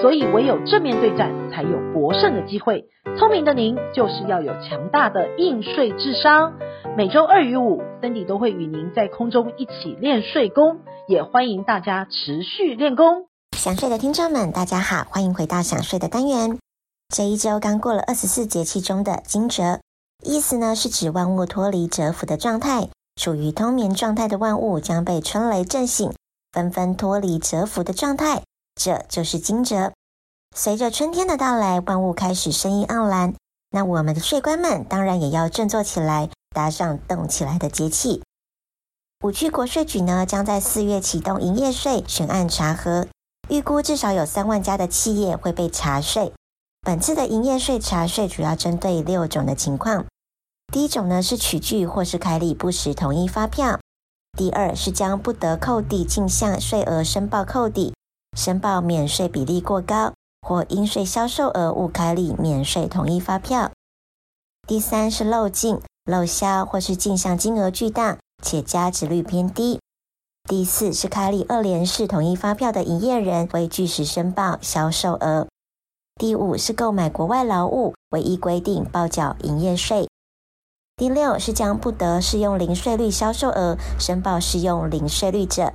所以唯有正面对战，才有博胜的机会。聪明的您，就是要有强大的应税智商。每周二与五，Cindy 都会与您在空中一起练税功，也欢迎大家持续练功。想睡的听众们，大家好，欢迎回到想睡的单元。这一周刚过了二十四节气中的惊蛰，意思呢是指万物脱离蛰伏的状态，处于冬眠状态的万物将被春雷震醒，纷纷脱离蛰伏的状态。这就是惊蛰。随着春天的到来，万物开始生意盎然。那我们的税官们当然也要振作起来，搭上动起来的节气。五区国税局呢，将在四月启动营业税选案查核，预估至少有三万家的企业会被查税。本次的营业税查税主要针对六种的情况：第一种呢是取具或是开立不实统一发票；第二是将不得扣抵进项税额申报扣抵。申报免税比例过高，或应税销售额误开立免税统一发票。第三是漏进、漏销，或是进项金额巨大且加值率偏低。第四是开立二联式统一发票的营业人为据实申报销售额。第五是购买国外劳务，唯一规定报缴营业税。第六是将不得适用零税率销售额申报适用零税率者。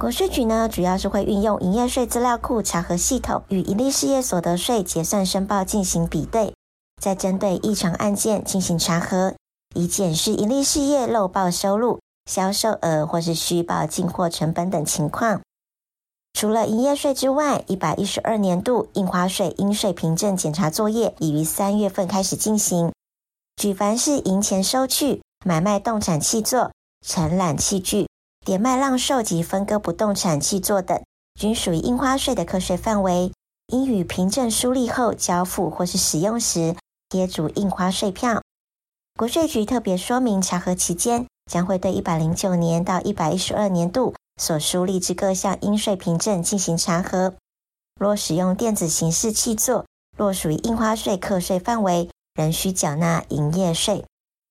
国税局呢，主要是会运用营业税资料库查核系统与营利事业所得税结算申报进行比对，再针对异常案件进行查核，以检视营利事业漏报收入、销售额或是虚报进货成本等情况。除了营业税之外，一百一十二年度印花税应税凭证检查作业已于三月份开始进行。举凡是营前收据、买卖动产契作、承揽器具。典卖浪售及分割不动产契作等，均属于印花税的课税范围，应于凭证书立后交付或是使用时贴注印花税票。国税局特别说明，查核期间将会对一百零九年到一百一十二年度所书立之各项应税凭证进行查核。若使用电子形式契作，若属于印花税课税范围，仍需缴纳营业税。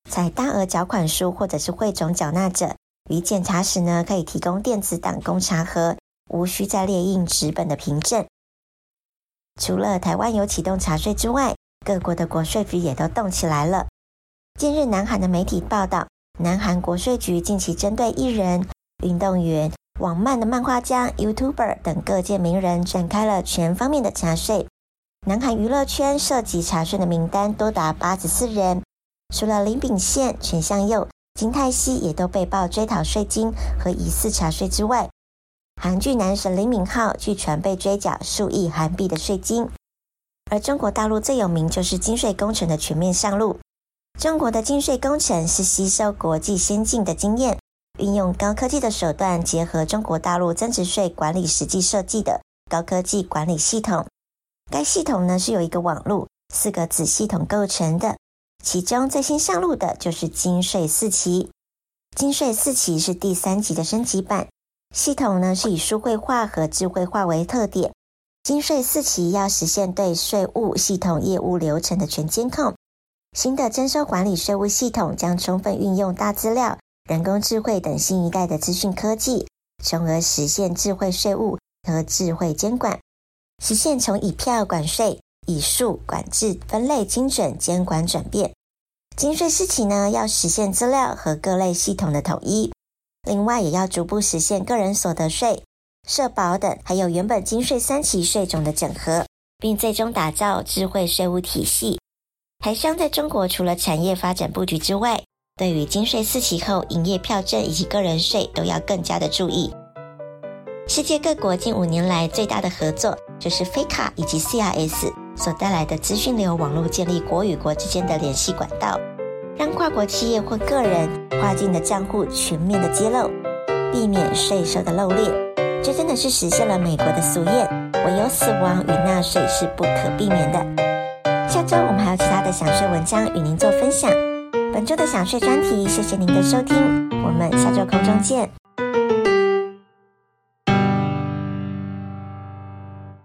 采大额缴款书或者是汇总缴纳者。于检查时呢，可以提供电子档供查核，无需再列印纸本的凭证。除了台湾有启动查税之外，各国的国税局也都动起来了。近日，南韩的媒体报道，南韩国税局近期针对艺人、运动员、网漫的漫画家、YouTuber 等各界名人展开了全方面的查税。南韩娱乐圈涉及查税的名单多达八十四人，除了林炳宪、全相佑。金泰熙也都被曝追讨税金和疑似查税之外，韩剧男神李敏镐据传被追缴数亿韩币的税金。而中国大陆最有名就是金税工程的全面上路。中国的金税工程是吸收国际先进的经验，运用高科技的手段，结合中国大陆增值税管理实际设计的高科技管理系统。该系统呢是由一个网络四个子系统构成的。其中最新上路的就是金税四期，金税四期是第三级的升级版，系统呢是以数会化和智慧化为特点。金税四期要实现对税务系统业务流程的全监控。新的征收管理税务系统将充分运用大资料、人工智慧等新一代的资讯科技，从而实现智慧税务和智慧监管，实现从以票管税。以数管制、分类精准监管转变，金税四期呢要实现资料和各类系统的统一，另外也要逐步实现个人所得税、社保等，还有原本金税三期税种的整合，并最终打造智慧税务体系。台商在中国除了产业发展布局之外，对于金税四期后营业票证以及个人税都要更加的注意。世界各国近五年来最大的合作就是 FATCA 以及 CRS。所带来的资讯流网络建立国与国之间的联系管道，让跨国企业或个人跨境的账户全面的揭露，避免税收的漏列。这真的是实现了美国的俗谚：唯有死亡与纳税是不可避免的。下周我们还有其他的想税文章与您做分享。本周的想税专题，谢谢您的收听，我们下周空中见。